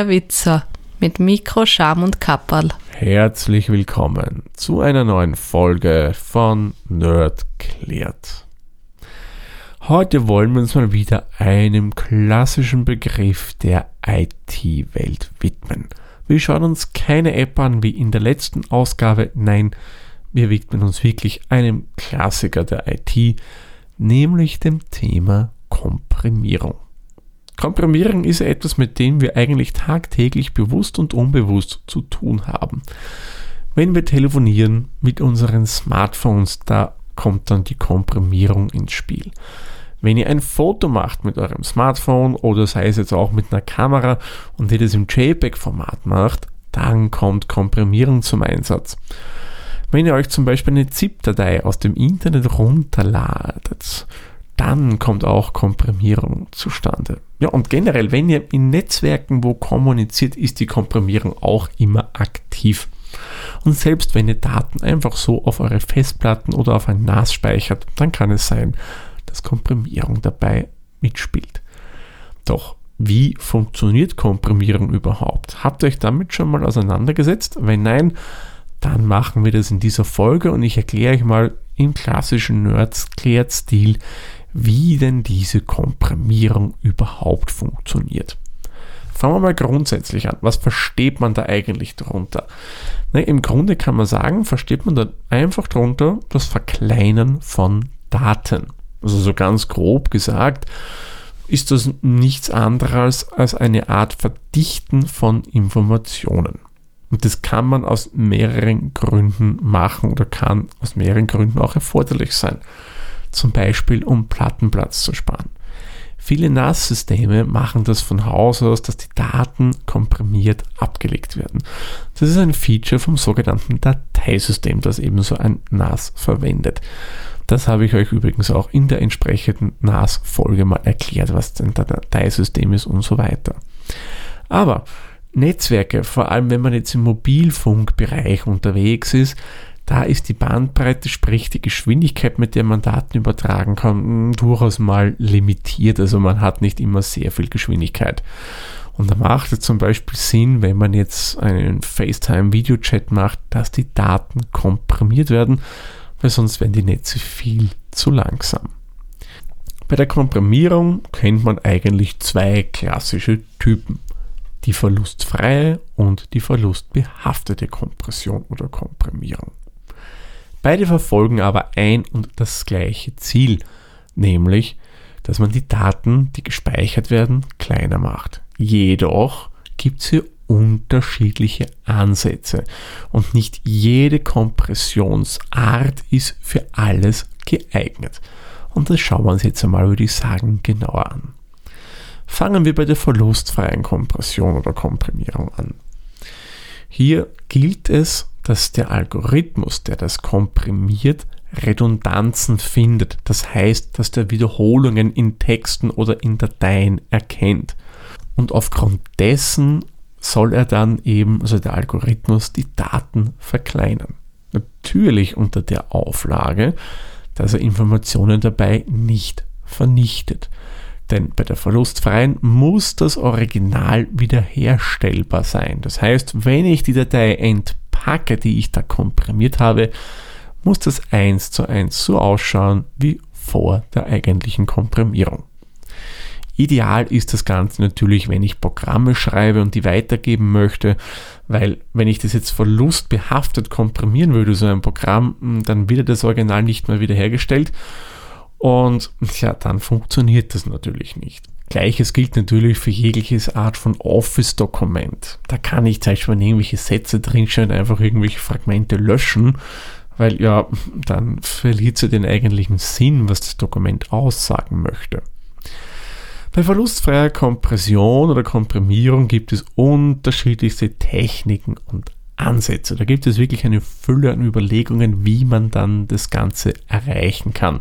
der Witzer mit Mikro, Scham und Kapperl. Herzlich willkommen zu einer neuen Folge von Nerd klärt. Heute wollen wir uns mal wieder einem klassischen Begriff der IT-Welt widmen. Wir schauen uns keine App an wie in der letzten Ausgabe, nein, wir widmen uns wirklich einem Klassiker der IT, nämlich dem Thema Komprimierung. Komprimierung ist etwas, mit dem wir eigentlich tagtäglich bewusst und unbewusst zu tun haben. Wenn wir telefonieren mit unseren Smartphones, da kommt dann die Komprimierung ins Spiel. Wenn ihr ein Foto macht mit eurem Smartphone oder sei es jetzt auch mit einer Kamera und ihr das im JPEG-Format macht, dann kommt Komprimierung zum Einsatz. Wenn ihr euch zum Beispiel eine ZIP-Datei aus dem Internet runterladet, dann kommt auch Komprimierung zustande. Ja, und generell, wenn ihr in Netzwerken wo kommuniziert, ist die Komprimierung auch immer aktiv. Und selbst wenn ihr Daten einfach so auf eure Festplatten oder auf ein NAS speichert, dann kann es sein, dass Komprimierung dabei mitspielt. Doch wie funktioniert Komprimierung überhaupt? Habt ihr euch damit schon mal auseinandergesetzt? Wenn nein, dann machen wir das in dieser Folge und ich erkläre euch mal im klassischen Nerds-Klärt-Stil, wie denn diese Komprimierung überhaupt funktioniert. Fangen wir mal grundsätzlich an. Was versteht man da eigentlich darunter? Na, Im Grunde kann man sagen, versteht man da einfach darunter das Verkleinern von Daten. Also so ganz grob gesagt, ist das nichts anderes als eine Art Verdichten von Informationen. Und das kann man aus mehreren Gründen machen oder kann aus mehreren Gründen auch erforderlich sein zum Beispiel um Plattenplatz zu sparen. Viele NAS-Systeme machen das von Haus aus, dass die Daten komprimiert abgelegt werden. Das ist ein Feature vom sogenannten Dateisystem, das ebenso ein NAS verwendet. Das habe ich euch übrigens auch in der entsprechenden NAS-Folge mal erklärt, was ein Dateisystem ist und so weiter. Aber Netzwerke, vor allem wenn man jetzt im Mobilfunkbereich unterwegs ist, da ist die Bandbreite, sprich die Geschwindigkeit, mit der man Daten übertragen kann, durchaus mal limitiert. Also man hat nicht immer sehr viel Geschwindigkeit. Und da macht es zum Beispiel Sinn, wenn man jetzt einen FaceTime-Videochat macht, dass die Daten komprimiert werden, weil sonst werden die Netze viel zu langsam. Bei der Komprimierung kennt man eigentlich zwei klassische Typen. Die verlustfreie und die verlustbehaftete Kompression oder Komprimierung. Beide verfolgen aber ein und das gleiche Ziel, nämlich, dass man die Daten, die gespeichert werden, kleiner macht. Jedoch gibt es hier unterschiedliche Ansätze und nicht jede Kompressionsart ist für alles geeignet. Und das schauen wir uns jetzt einmal, würde ich sagen, genauer an. Fangen wir bei der verlustfreien Kompression oder Komprimierung an. Hier gilt es, dass der Algorithmus, der das komprimiert, Redundanzen findet. Das heißt, dass der Wiederholungen in Texten oder in Dateien erkennt. Und aufgrund dessen soll er dann eben, also der Algorithmus, die Daten verkleinern. Natürlich unter der Auflage, dass er Informationen dabei nicht vernichtet. Denn bei der verlustfreien muss das Original wiederherstellbar sein. Das heißt, wenn ich die Datei entpacke, packe, die ich da komprimiert habe, muss das eins zu eins so ausschauen wie vor der eigentlichen Komprimierung. Ideal ist das Ganze natürlich, wenn ich Programme schreibe und die weitergeben möchte, weil wenn ich das jetzt verlustbehaftet komprimieren würde, so ein Programm, dann wird das Original nicht mehr wiederhergestellt und ja, dann funktioniert das natürlich nicht. Gleiches gilt natürlich für jegliches Art von Office-Dokument. Da kann ich zum Beispiel irgendwelche Sätze drinstehen, einfach irgendwelche Fragmente löschen, weil ja, dann verliert sie den eigentlichen Sinn, was das Dokument aussagen möchte. Bei verlustfreier Kompression oder Komprimierung gibt es unterschiedlichste Techniken und Ansätze. Da gibt es wirklich eine Fülle an Überlegungen, wie man dann das Ganze erreichen kann.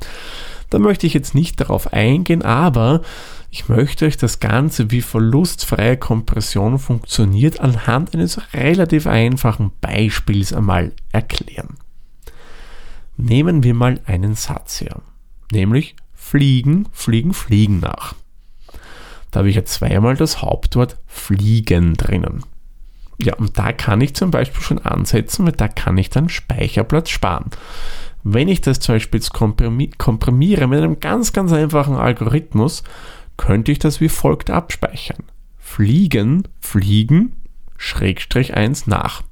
Da möchte ich jetzt nicht darauf eingehen, aber ich möchte euch das Ganze, wie verlustfreie Kompression funktioniert, anhand eines relativ einfachen Beispiels einmal erklären. Nehmen wir mal einen Satz her, nämlich fliegen, fliegen, fliegen nach. Da habe ich ja zweimal das Hauptwort fliegen drinnen. Ja, und da kann ich zum Beispiel schon ansetzen, weil da kann ich dann Speicherplatz sparen. Wenn ich das zum Beispiel komprimiere mit einem ganz, ganz einfachen Algorithmus, könnte ich das wie folgt abspeichern. Fliegen, fliegen, Schrägstrich 1 nach.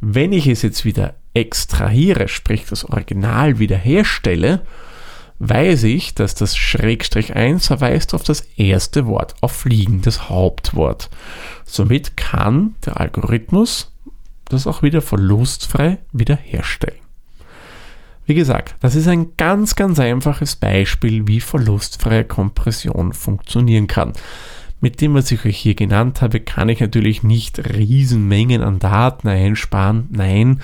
Wenn ich es jetzt wieder extrahiere, sprich das Original wiederherstelle, weiß ich, dass das Schrägstrich 1 verweist auf das erste Wort, auf Fliegen, das Hauptwort. Somit kann der Algorithmus das auch wieder verlustfrei wiederherstellen. Wie gesagt, das ist ein ganz, ganz einfaches Beispiel, wie verlustfreie Kompression funktionieren kann. Mit dem, was ich euch hier genannt habe, kann ich natürlich nicht Riesenmengen an Daten einsparen. Nein,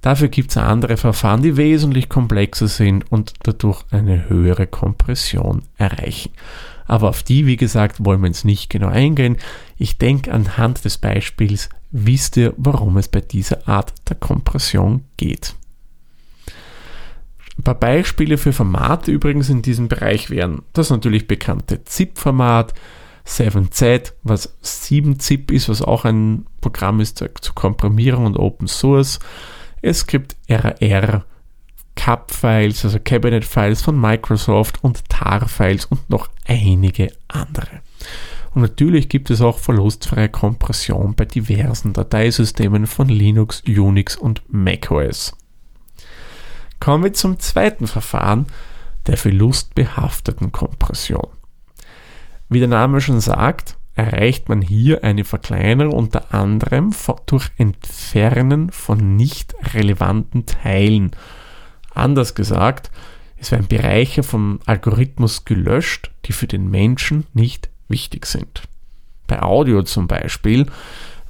dafür gibt es andere Verfahren, die wesentlich komplexer sind und dadurch eine höhere Kompression erreichen. Aber auf die, wie gesagt, wollen wir jetzt nicht genau eingehen. Ich denke, anhand des Beispiels wisst ihr, warum es bei dieser Art der Kompression geht. Ein paar Beispiele für Formate übrigens in diesem Bereich wären das natürlich bekannte ZIP-Format, 7Z, was 7-ZIP ist, was auch ein Programm ist zur Komprimierung und Open Source. Es gibt RR, CAP-Files, also Cabinet-Files von Microsoft und TAR-Files und noch einige andere. Und natürlich gibt es auch verlustfreie Kompression bei diversen Dateisystemen von Linux, Unix und macOS. Kommen wir zum zweiten Verfahren, der verlustbehafteten Kompression. Wie der Name schon sagt, erreicht man hier eine Verkleinerung unter anderem durch Entfernen von nicht relevanten Teilen. Anders gesagt, es werden Bereiche vom Algorithmus gelöscht, die für den Menschen nicht wichtig sind. Bei Audio zum Beispiel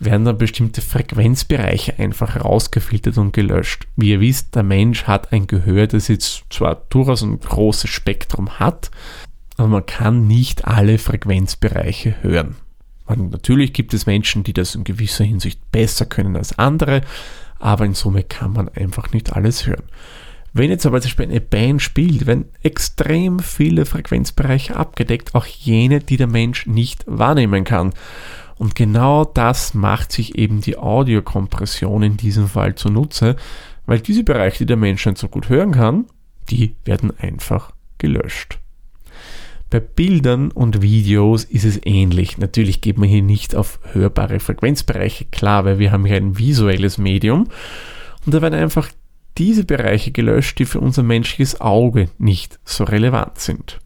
werden dann bestimmte Frequenzbereiche einfach rausgefiltert und gelöscht. Wie ihr wisst, der Mensch hat ein Gehör, das jetzt zwar durchaus ein großes Spektrum hat, aber man kann nicht alle Frequenzbereiche hören. Und natürlich gibt es Menschen, die das in gewisser Hinsicht besser können als andere, aber in Summe kann man einfach nicht alles hören. Wenn jetzt aber zum Beispiel eine Band spielt, werden extrem viele Frequenzbereiche abgedeckt, auch jene, die der Mensch nicht wahrnehmen kann. Und genau das macht sich eben die Audiokompression in diesem Fall zunutze, weil diese Bereiche, die der Mensch nicht so gut hören kann, die werden einfach gelöscht. Bei Bildern und Videos ist es ähnlich. Natürlich geht man hier nicht auf hörbare Frequenzbereiche, klar, weil wir haben hier ein visuelles Medium und da werden einfach diese Bereiche gelöscht, die für unser menschliches Auge nicht so relevant sind.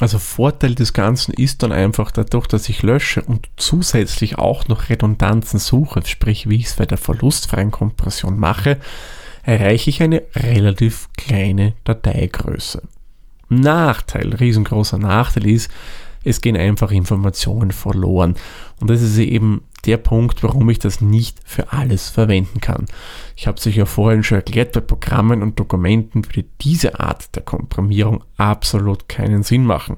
Also Vorteil des Ganzen ist dann einfach dadurch, dass ich lösche und zusätzlich auch noch Redundanzen suche, sprich wie ich es bei der verlustfreien Kompression mache, erreiche ich eine relativ kleine Dateigröße. Nachteil, riesengroßer Nachteil ist, es gehen einfach Informationen verloren. Und das ist eben der Punkt, warum ich das nicht für alles verwenden kann. Ich habe es euch ja vorhin schon erklärt, bei Programmen und Dokumenten würde diese Art der Komprimierung absolut keinen Sinn machen.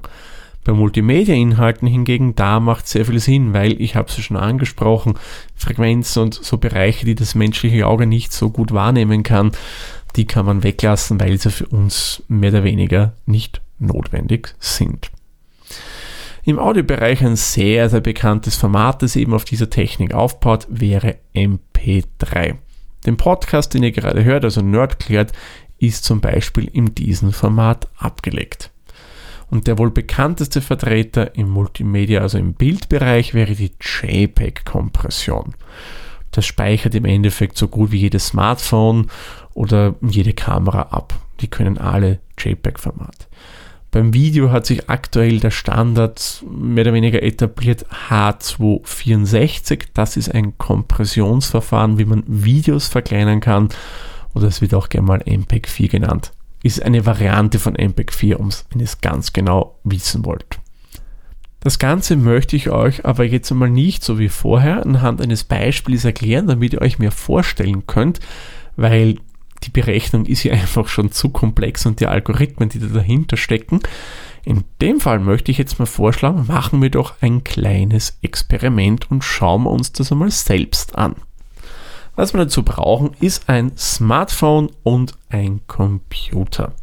Bei Multimedia-Inhalten hingegen, da macht sehr viel Sinn, weil ich habe es schon angesprochen, Frequenzen und so Bereiche, die das menschliche Auge nicht so gut wahrnehmen kann, die kann man weglassen, weil sie für uns mehr oder weniger nicht notwendig sind. Im Audiobereich ein sehr, sehr bekanntes Format, das eben auf dieser Technik aufbaut, wäre MP3. Den Podcast, den ihr gerade hört, also Nerdklärt, ist zum Beispiel in diesem Format abgelegt. Und der wohl bekannteste Vertreter im Multimedia, also im Bildbereich, wäre die JPEG-Kompression. Das speichert im Endeffekt so gut wie jedes Smartphone oder jede Kamera ab. Die können alle JPEG-Format. Beim Video hat sich aktuell der Standard mehr oder weniger etabliert H264. Das ist ein Kompressionsverfahren, wie man Videos verkleinern kann. Oder es wird auch gerne mal MPEG 4 genannt. Ist eine Variante von MPEG 4, wenn ihr es ganz genau wissen wollt. Das Ganze möchte ich euch aber jetzt einmal nicht so wie vorher anhand eines Beispiels erklären, damit ihr euch mehr vorstellen könnt, weil die Berechnung ist ja einfach schon zu komplex und die Algorithmen, die da dahinter stecken. In dem Fall möchte ich jetzt mal vorschlagen, machen wir doch ein kleines Experiment und schauen wir uns das einmal selbst an. Was wir dazu brauchen, ist ein Smartphone und ein Computer.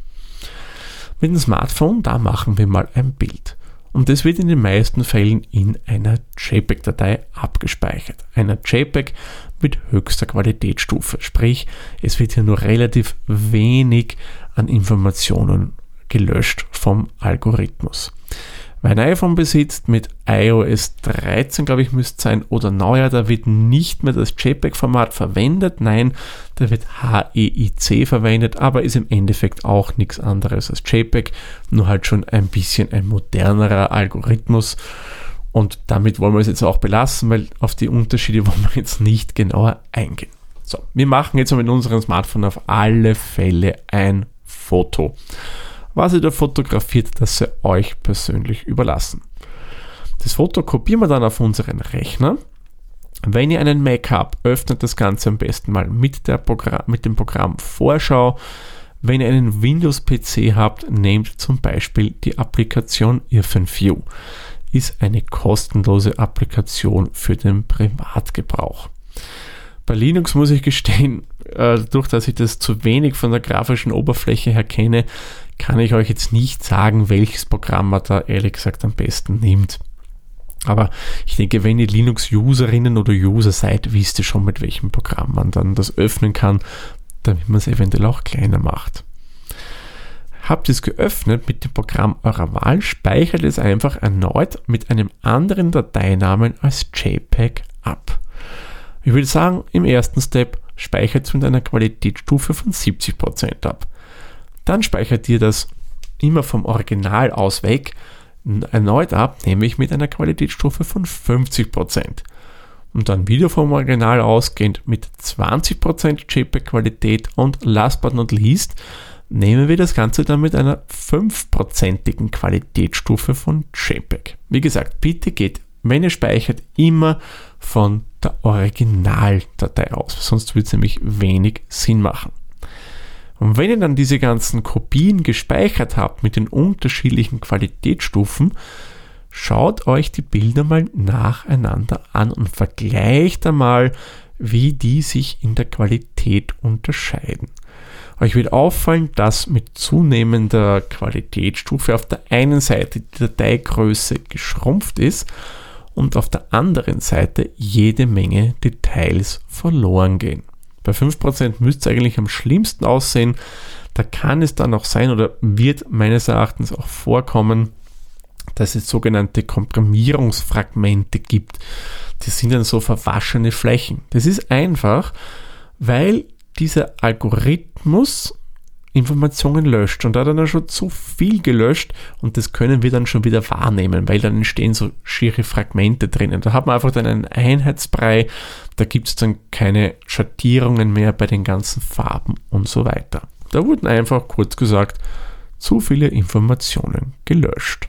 Mit dem Smartphone, da machen wir mal ein Bild. Und das wird in den meisten Fällen in einer JPEG-Datei abgespeichert. Einer JPEG mit höchster Qualitätsstufe. Sprich, es wird hier nur relativ wenig an Informationen gelöscht vom Algorithmus. Wer ein iPhone besitzt mit iOS 13, glaube ich, müsste sein, oder neuer, da wird nicht mehr das JPEG-Format verwendet. Nein, da wird HEIC verwendet, aber ist im Endeffekt auch nichts anderes als JPEG, nur halt schon ein bisschen ein modernerer Algorithmus. Und damit wollen wir es jetzt auch belassen, weil auf die Unterschiede wollen wir jetzt nicht genauer eingehen. So, wir machen jetzt mit unserem Smartphone auf alle Fälle ein Foto. Was ihr da fotografiert, das sei euch persönlich überlassen. Das Foto kopieren wir dann auf unseren Rechner. Wenn ihr einen Mac habt, öffnet das Ganze am besten mal mit, mit dem Programm Vorschau. Wenn ihr einen Windows-PC habt, nehmt zum Beispiel die Applikation IrfanView. Ist eine kostenlose Applikation für den Privatgebrauch. Bei Linux muss ich gestehen, äh, durch dass ich das zu wenig von der grafischen Oberfläche her kenne, kann ich euch jetzt nicht sagen, welches Programm man da ehrlich gesagt am besten nimmt. Aber ich denke, wenn ihr Linux-Userinnen oder User seid, wisst ihr schon, mit welchem Programm man dann das öffnen kann, damit man es eventuell auch kleiner macht. Habt ihr es geöffnet mit dem Programm eurer Wahl, speichert es einfach erneut mit einem anderen Dateinamen als JPEG ab. Ich würde sagen, im ersten Step speichert es mit einer Qualitätsstufe von 70% ab. Dann speichert ihr das immer vom Original aus weg erneut ab, nämlich mit einer Qualitätsstufe von 50%. Und dann wieder vom Original ausgehend mit 20% JPEG-Qualität und last but not least nehmen wir das Ganze dann mit einer 5%igen Qualitätsstufe von JPEG. Wie gesagt, bitte geht, wenn ihr speichert, immer von der Originaldatei aus, sonst würde es nämlich wenig Sinn machen. Und wenn ihr dann diese ganzen Kopien gespeichert habt mit den unterschiedlichen Qualitätsstufen, schaut euch die Bilder mal nacheinander an und vergleicht einmal, wie die sich in der Qualität unterscheiden. Euch wird auffallen, dass mit zunehmender Qualitätsstufe auf der einen Seite die Dateigröße geschrumpft ist und auf der anderen Seite jede Menge Details verloren gehen. Bei 5% müsste es eigentlich am schlimmsten aussehen. Da kann es dann auch sein oder wird meines Erachtens auch vorkommen, dass es sogenannte Komprimierungsfragmente gibt. Das sind dann so verwaschene Flächen. Das ist einfach, weil dieser Algorithmus Informationen löscht. Und da hat er dann schon zu viel gelöscht und das können wir dann schon wieder wahrnehmen, weil dann entstehen so schiere Fragmente drinnen. Da hat man einfach dann einen Einheitsbrei, da gibt es dann keine Schattierungen mehr bei den ganzen Farben und so weiter. Da wurden einfach kurz gesagt zu viele Informationen gelöscht.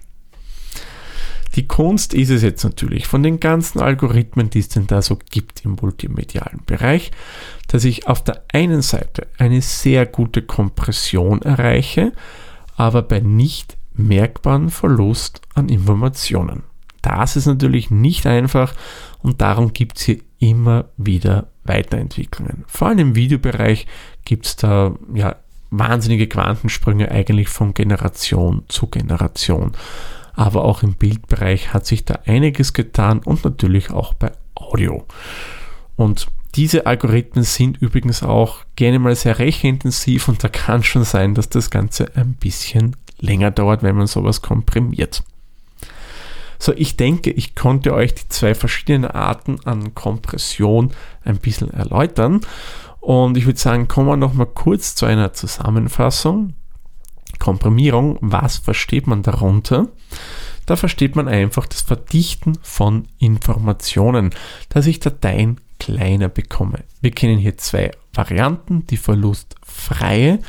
Die Kunst ist es jetzt natürlich von den ganzen Algorithmen, die es denn da so gibt im multimedialen Bereich, dass ich auf der einen Seite eine sehr gute Kompression erreiche, aber bei nicht merkbaren Verlust an Informationen. Das ist natürlich nicht einfach und darum gibt es hier immer wieder Weiterentwicklungen. Vor allem im Videobereich gibt es da ja wahnsinnige Quantensprünge eigentlich von Generation zu Generation aber auch im Bildbereich hat sich da einiges getan und natürlich auch bei Audio. Und diese Algorithmen sind übrigens auch gerne mal sehr rechenintensiv und da kann schon sein, dass das Ganze ein bisschen länger dauert, wenn man sowas komprimiert. So, ich denke, ich konnte euch die zwei verschiedenen Arten an Kompression ein bisschen erläutern. Und ich würde sagen, kommen wir noch mal kurz zu einer Zusammenfassung. Komprimierung, was versteht man darunter? Da versteht man einfach das Verdichten von Informationen, dass ich Dateien kleiner bekomme. Wir kennen hier zwei Varianten, die verlustfreie,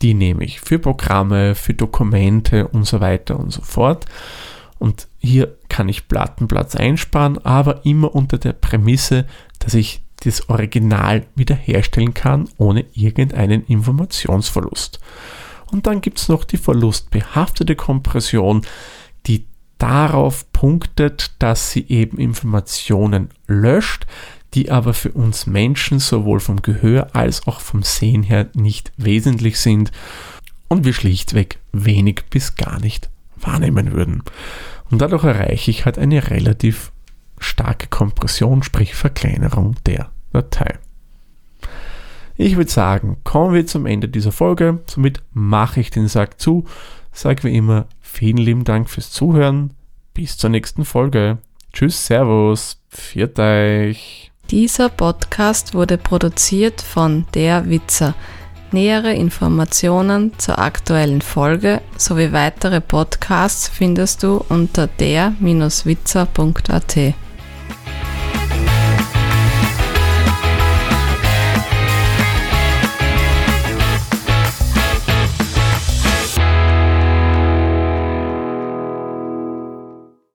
die nehme ich für Programme, für Dokumente und so weiter und so fort. Und hier kann ich Plattenplatz einsparen, aber immer unter der Prämisse, dass ich das Original wiederherstellen kann, ohne irgendeinen Informationsverlust. Und dann gibt es noch die verlustbehaftete Kompression, die darauf punktet, dass sie eben Informationen löscht, die aber für uns Menschen sowohl vom Gehör als auch vom Sehen her nicht wesentlich sind und wir schlichtweg wenig bis gar nicht wahrnehmen würden. Und dadurch erreiche ich halt eine relativ starke Kompression, sprich Verkleinerung der Datei. Ich würde sagen, kommen wir zum Ende dieser Folge. Somit mache ich den Sack zu. Sage wie immer vielen lieben Dank fürs Zuhören. Bis zur nächsten Folge. Tschüss, Servus, viert euch. Dieser Podcast wurde produziert von Der Witzer. Nähere Informationen zur aktuellen Folge sowie weitere Podcasts findest du unter der-witzer.at.